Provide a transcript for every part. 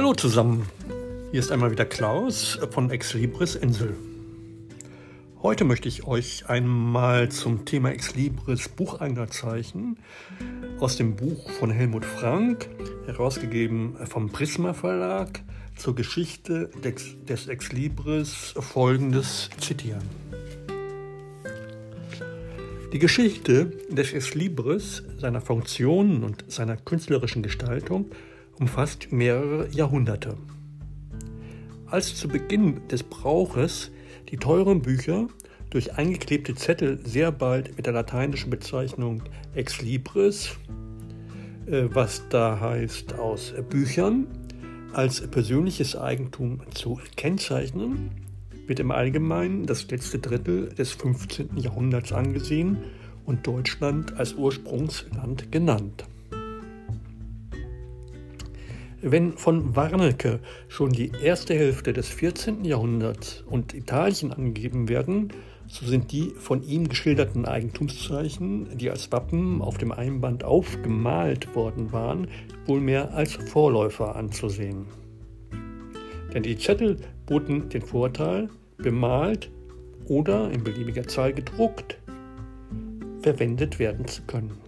Hallo zusammen, hier ist einmal wieder Klaus von Exlibris Insel. Heute möchte ich euch einmal zum Thema Exlibris Bucheinlerzeichen aus dem Buch von Helmut Frank, herausgegeben vom Prisma Verlag, zur Geschichte des, des Exlibris folgendes zitieren. Die Geschichte des Exlibris, seiner Funktion und seiner künstlerischen Gestaltung umfasst mehrere Jahrhunderte. Als zu Beginn des Brauches die teuren Bücher durch eingeklebte Zettel sehr bald mit der lateinischen Bezeichnung Ex Libris, äh, was da heißt aus Büchern, als persönliches Eigentum zu kennzeichnen, wird im Allgemeinen das letzte Drittel des 15. Jahrhunderts angesehen und Deutschland als Ursprungsland genannt. Wenn von Warnecke schon die erste Hälfte des 14. Jahrhunderts und Italien angegeben werden, so sind die von ihm geschilderten Eigentumszeichen, die als Wappen auf dem Einband aufgemalt worden waren, wohl mehr als Vorläufer anzusehen. Denn die Zettel boten den Vorteil, bemalt oder in beliebiger Zahl gedruckt verwendet werden zu können.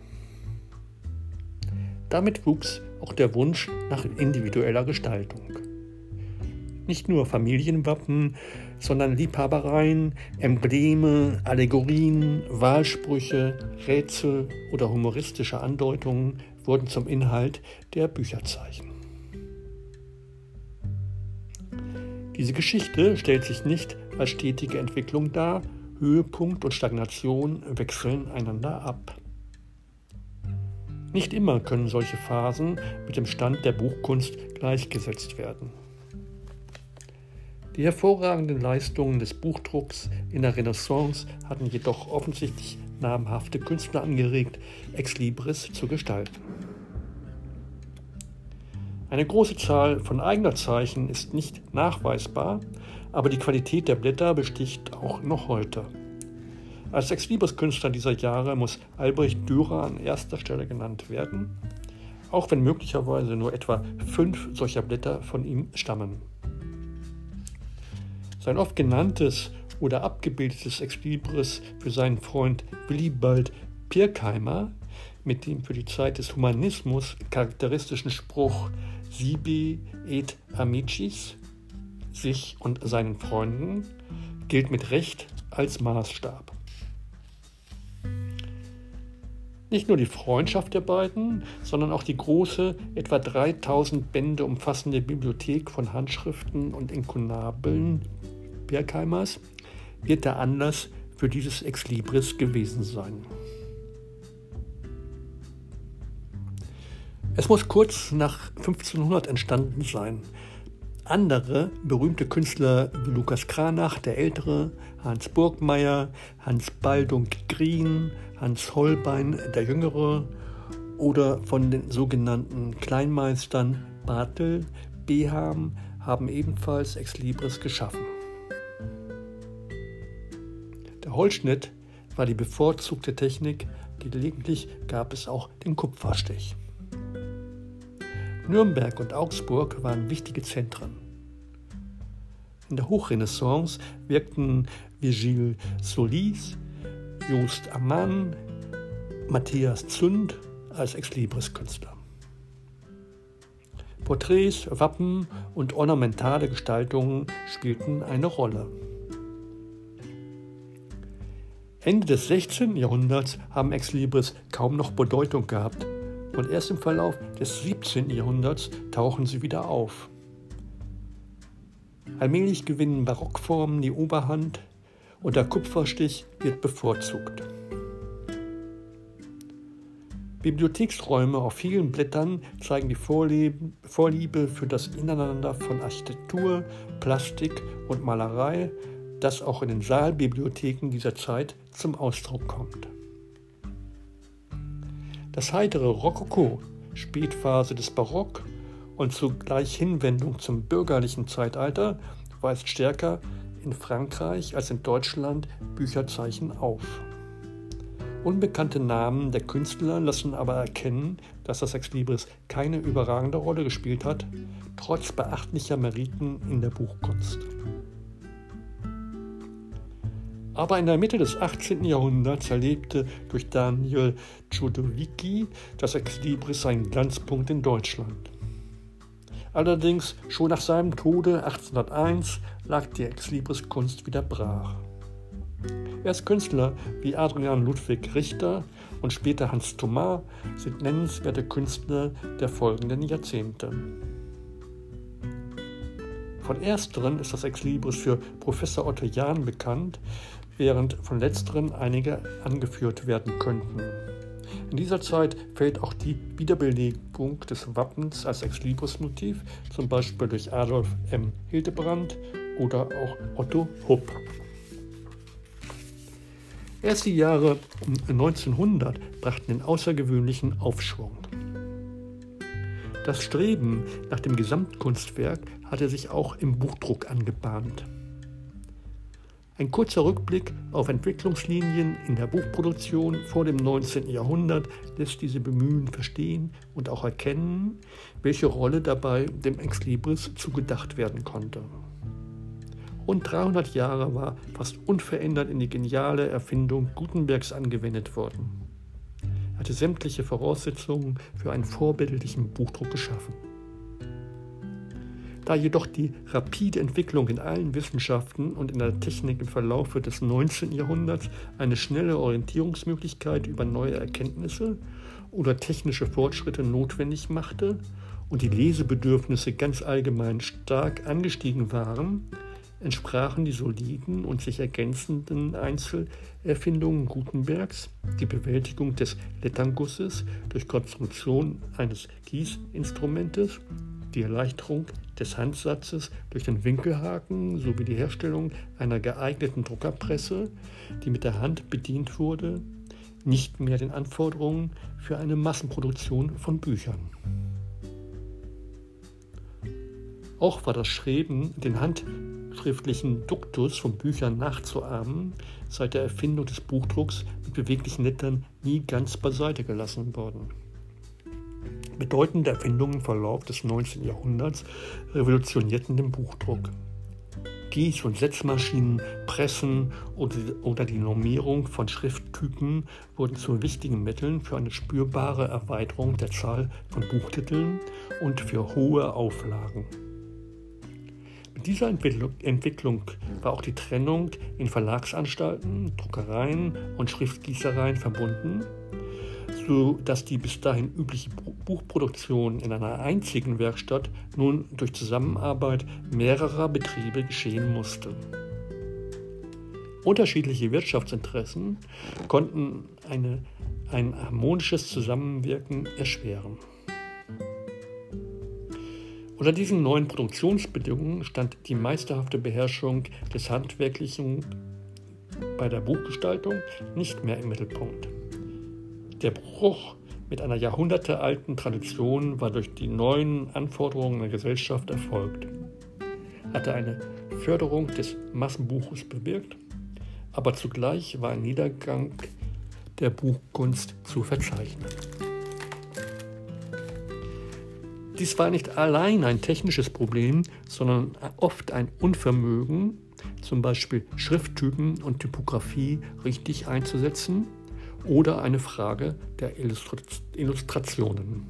Damit wuchs auch der Wunsch nach individueller Gestaltung. Nicht nur Familienwappen, sondern Liebhabereien, Embleme, Allegorien, Wahlsprüche, Rätsel oder humoristische Andeutungen wurden zum Inhalt der Bücherzeichen. Diese Geschichte stellt sich nicht als stetige Entwicklung dar, Höhepunkt und Stagnation wechseln einander ab. Nicht immer können solche Phasen mit dem Stand der Buchkunst gleichgesetzt werden. Die hervorragenden Leistungen des Buchdrucks in der Renaissance hatten jedoch offensichtlich namhafte Künstler angeregt, Ex Libris zu gestalten. Eine große Zahl von Eignerzeichen ist nicht nachweisbar, aber die Qualität der Blätter besticht auch noch heute. Als Ex-Libris-Künstler dieser Jahre muss Albrecht Dürer an erster Stelle genannt werden, auch wenn möglicherweise nur etwa fünf solcher Blätter von ihm stammen. Sein oft genanntes oder abgebildetes Ex-Libris für seinen Freund Willibald Pirkheimer mit dem für die Zeit des Humanismus charakteristischen Spruch Sibi et amicis, sich und seinen Freunden, gilt mit Recht als Maßstab. Nicht nur die Freundschaft der beiden, sondern auch die große, etwa 3000 Bände umfassende Bibliothek von Handschriften und Inkunabeln Bergheimers wird der Anlass für dieses Exlibris gewesen sein. Es muss kurz nach 1500 entstanden sein. Andere berühmte Künstler wie Lukas Kranach, der Ältere, Hans Burgmeier, Hans Baldung Grien, Hans Holbein, der Jüngere oder von den sogenannten Kleinmeistern Bartel, Beham haben ebenfalls Ex Libris geschaffen. Der Holzschnitt war die bevorzugte Technik, gelegentlich gab es auch den Kupferstich. Nürnberg und Augsburg waren wichtige Zentren. In der Hochrenaissance wirkten Virgile Solis, Just Ammann, Matthias Zünd als Exlibris-Künstler. Porträts, Wappen und ornamentale Gestaltungen spielten eine Rolle. Ende des 16. Jahrhunderts haben Exlibris kaum noch Bedeutung gehabt und erst im Verlauf des 17. Jahrhunderts tauchen sie wieder auf. Allmählich gewinnen Barockformen die Oberhand und der Kupferstich wird bevorzugt. Bibliotheksräume auf vielen Blättern zeigen die Vorliebe für das Ineinander von Architektur, Plastik und Malerei, das auch in den Saalbibliotheken dieser Zeit zum Ausdruck kommt. Das heitere Rokoko, Spätphase des Barock und zugleich Hinwendung zum bürgerlichen Zeitalter weist stärker in Frankreich als in Deutschland Bücherzeichen auf. Unbekannte Namen der Künstler lassen aber erkennen, dass das Exlibris keine überragende Rolle gespielt hat, trotz beachtlicher Meriten in der Buchkunst. Aber in der Mitte des 18. Jahrhunderts erlebte durch Daniel Czudowicki das Exlibris seinen Glanzpunkt in Deutschland. Allerdings schon nach seinem Tode 1801 lag die Exlibris-Kunst wieder brach. Erst Künstler wie Adrian Ludwig Richter und später Hans Thomas sind nennenswerte Künstler der folgenden Jahrzehnte. Von ersteren ist das Exlibris für Professor Otto Jahn bekannt, während von letzteren einige angeführt werden könnten. In dieser Zeit fällt auch die Wiederbelebung des Wappens als Exlibris-Motiv, zum Beispiel durch Adolf M. Hildebrand oder auch Otto Hupp. Erst die Jahre um 1900 brachten den außergewöhnlichen Aufschwung. Das Streben nach dem Gesamtkunstwerk hatte sich auch im Buchdruck angebahnt. Ein kurzer Rückblick auf Entwicklungslinien in der Buchproduktion vor dem 19. Jahrhundert lässt diese Bemühen verstehen und auch erkennen, welche Rolle dabei dem Exlibris zugedacht werden konnte. Rund 300 Jahre war fast unverändert in die geniale Erfindung Gutenbergs angewendet worden. Er hatte sämtliche Voraussetzungen für einen vorbildlichen Buchdruck geschaffen. Da jedoch die rapide Entwicklung in allen Wissenschaften und in der Technik im Verlaufe des 19. Jahrhunderts eine schnelle Orientierungsmöglichkeit über neue Erkenntnisse oder technische Fortschritte notwendig machte und die Lesebedürfnisse ganz allgemein stark angestiegen waren, entsprachen die soliden und sich ergänzenden Einzelerfindungen Gutenbergs die Bewältigung des Letterngusses durch Konstruktion eines Gießinstrumentes die Erleichterung des Handsatzes durch den Winkelhaken sowie die Herstellung einer geeigneten Druckerpresse, die mit der Hand bedient wurde, nicht mehr den Anforderungen für eine Massenproduktion von Büchern. Auch war das Schreiben, den handschriftlichen Duktus von Büchern nachzuahmen, seit der Erfindung des Buchdrucks mit beweglichen Lettern nie ganz beiseite gelassen worden. Bedeutende Erfindungen im Verlauf des 19. Jahrhunderts revolutionierten den Buchdruck. Gieß- und Setzmaschinen, Pressen oder die Normierung von Schrifttypen wurden zu wichtigen Mitteln für eine spürbare Erweiterung der Zahl von Buchtiteln und für hohe Auflagen. Mit dieser Entwicklung war auch die Trennung in Verlagsanstalten, Druckereien und Schriftgießereien verbunden so dass die bis dahin übliche Buchproduktion in einer einzigen Werkstatt nun durch Zusammenarbeit mehrerer Betriebe geschehen musste. Unterschiedliche Wirtschaftsinteressen konnten eine, ein harmonisches Zusammenwirken erschweren. Unter diesen neuen Produktionsbedingungen stand die meisterhafte Beherrschung des Handwerklichen bei der Buchgestaltung nicht mehr im Mittelpunkt. Der Bruch mit einer jahrhundertealten Tradition war durch die neuen Anforderungen der Gesellschaft erfolgt, hatte eine Förderung des Massenbuches bewirkt, aber zugleich war ein Niedergang der Buchkunst zu verzeichnen. Dies war nicht allein ein technisches Problem, sondern oft ein Unvermögen, zum Beispiel Schrifttypen und Typografie richtig einzusetzen oder eine Frage der Illustrationen.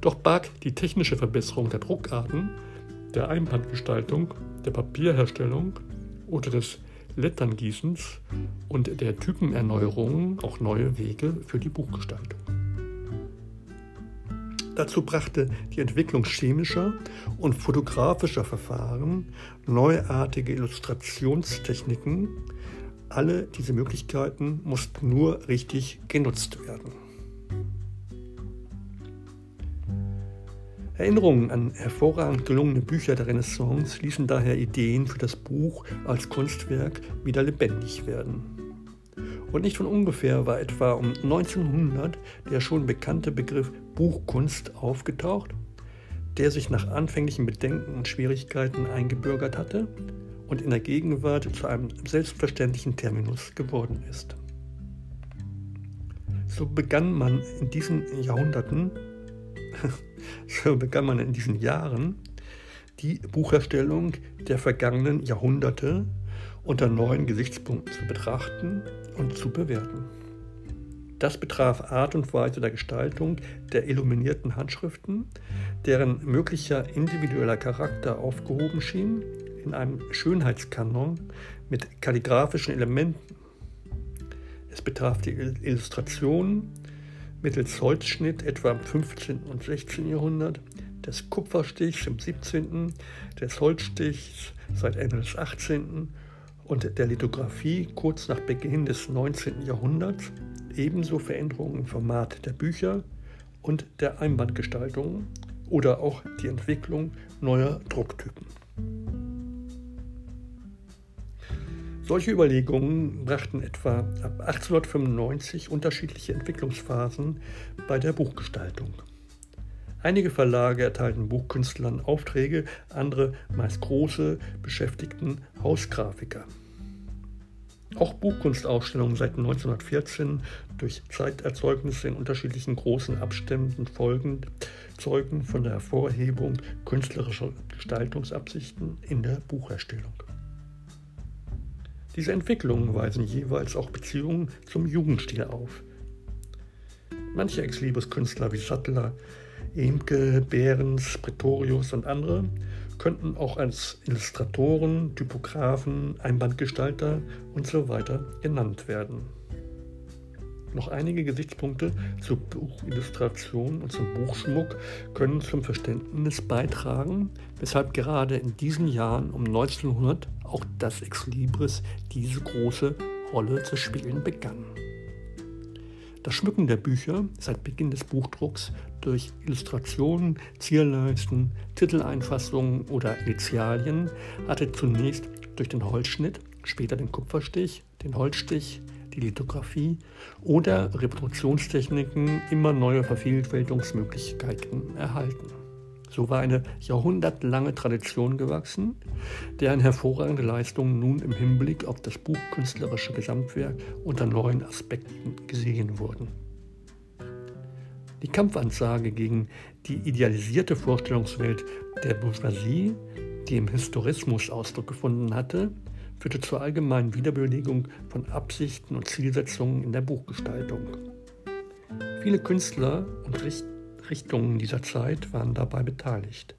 Doch barg die technische Verbesserung der Druckarten, der Einbandgestaltung, der Papierherstellung oder des Letterngießens und der Typenerneuerung auch neue Wege für die Buchgestaltung. Dazu brachte die Entwicklung chemischer und fotografischer Verfahren neuartige Illustrationstechniken, alle diese Möglichkeiten mussten nur richtig genutzt werden. Erinnerungen an hervorragend gelungene Bücher der Renaissance ließen daher Ideen für das Buch als Kunstwerk wieder lebendig werden. Und nicht von ungefähr war etwa um 1900 der schon bekannte Begriff Buchkunst aufgetaucht, der sich nach anfänglichen Bedenken und Schwierigkeiten eingebürgert hatte und in der Gegenwart zu einem selbstverständlichen Terminus geworden ist. So begann man in diesen Jahrhunderten, so begann man in diesen Jahren die Bucherstellung der vergangenen Jahrhunderte unter neuen Gesichtspunkten zu betrachten und zu bewerten. Das betraf Art und Weise der Gestaltung der illuminierten Handschriften, deren möglicher individueller Charakter aufgehoben schien in einem Schönheitskanon mit kalligraphischen Elementen. Es betraf die Illustration mittels Holzschnitt etwa im 15. und 16. Jahrhundert, des Kupferstichs im 17., des Holzstichs seit Ende des 18. und der Lithografie kurz nach Beginn des 19. Jahrhunderts, ebenso Veränderungen im Format der Bücher und der Einbandgestaltung oder auch die Entwicklung neuer Drucktypen. Solche Überlegungen brachten etwa ab 1895 unterschiedliche Entwicklungsphasen bei der Buchgestaltung. Einige Verlage erteilten Buchkünstlern Aufträge, andere, meist große, beschäftigten Hausgrafiker. Auch Buchkunstausstellungen seit 1914 durch Zeiterzeugnisse in unterschiedlichen großen Abständen folgend zeugen von der Hervorhebung künstlerischer Gestaltungsabsichten in der Bucherstellung. Diese Entwicklungen weisen jeweils auch Beziehungen zum Jugendstil auf. Manche Ex-Libris-Künstler wie Sattler, Emke, Behrens, Pretorius und andere könnten auch als Illustratoren, Typografen, Einbandgestalter usw. So genannt werden. Noch einige Gesichtspunkte zur Buchillustration und zum Buchschmuck können zum Verständnis beitragen, weshalb gerade in diesen Jahren um 1900 auch das Ex Libris diese große Rolle zu spielen begann. Das Schmücken der Bücher seit Beginn des Buchdrucks durch Illustrationen, Zierleisten, Titeleinfassungen oder Initialien hatte zunächst durch den Holzschnitt, später den Kupferstich, den Holzstich, die Lithografie oder Reproduktionstechniken immer neue Vervielfältigungsmöglichkeiten erhalten. So war eine jahrhundertlange Tradition gewachsen, deren hervorragende Leistungen nun im Hinblick auf das buchkünstlerische Gesamtwerk unter neuen Aspekten gesehen wurden. Die Kampfansage gegen die idealisierte Vorstellungswelt der Bourgeoisie, die im Historismus Ausdruck gefunden hatte, führte zur allgemeinen Wiederbelegung von Absichten und Zielsetzungen in der Buchgestaltung. Viele Künstler und Richtungen dieser Zeit waren dabei beteiligt,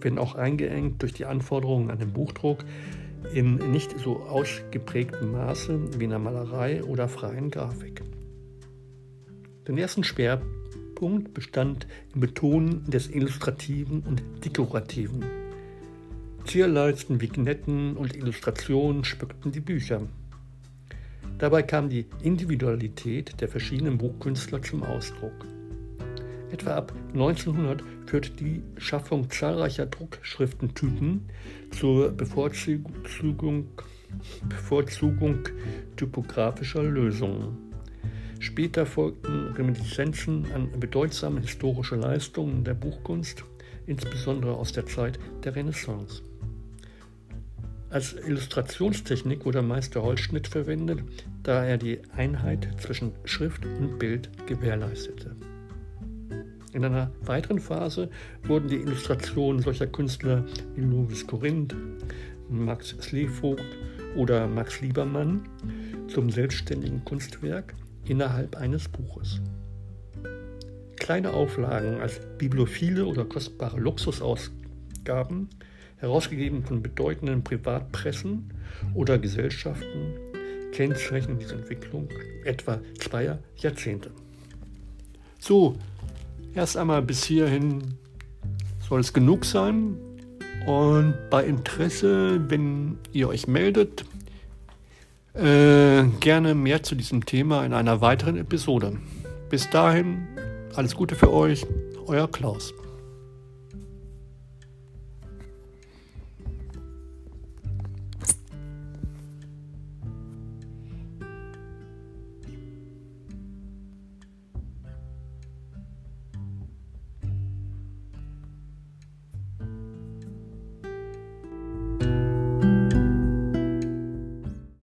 wenn auch eingeengt durch die Anforderungen an den Buchdruck in nicht so ausgeprägtem Maße wie in der Malerei oder freien Grafik. Den ersten Schwerpunkt bestand im Betonen des Illustrativen und Dekorativen. Zierleisten, Vignetten und Illustrationen schmückten die Bücher. Dabei kam die Individualität der verschiedenen Buchkünstler zum Ausdruck. Etwa ab 1900 führte die Schaffung zahlreicher Druckschriftentypen zur Bevorzugung, Bevorzugung typografischer Lösungen. Später folgten Reminiszenzen an bedeutsame historische Leistungen der Buchkunst, insbesondere aus der Zeit der Renaissance. Als Illustrationstechnik wurde meist der Holzschnitt verwendet, da er die Einheit zwischen Schrift und Bild gewährleistete. In einer weiteren Phase wurden die Illustrationen solcher Künstler wie Louis Corinth, Max Slevogt oder Max Liebermann zum selbstständigen Kunstwerk innerhalb eines Buches. Kleine Auflagen als bibliophile oder kostbare Luxusausgaben, herausgegeben von bedeutenden Privatpressen oder Gesellschaften, kennzeichnen diese Entwicklung etwa zweier Jahrzehnte. So, Erst einmal bis hierhin soll es genug sein. Und bei Interesse, wenn ihr euch meldet, äh, gerne mehr zu diesem Thema in einer weiteren Episode. Bis dahin, alles Gute für euch, euer Klaus.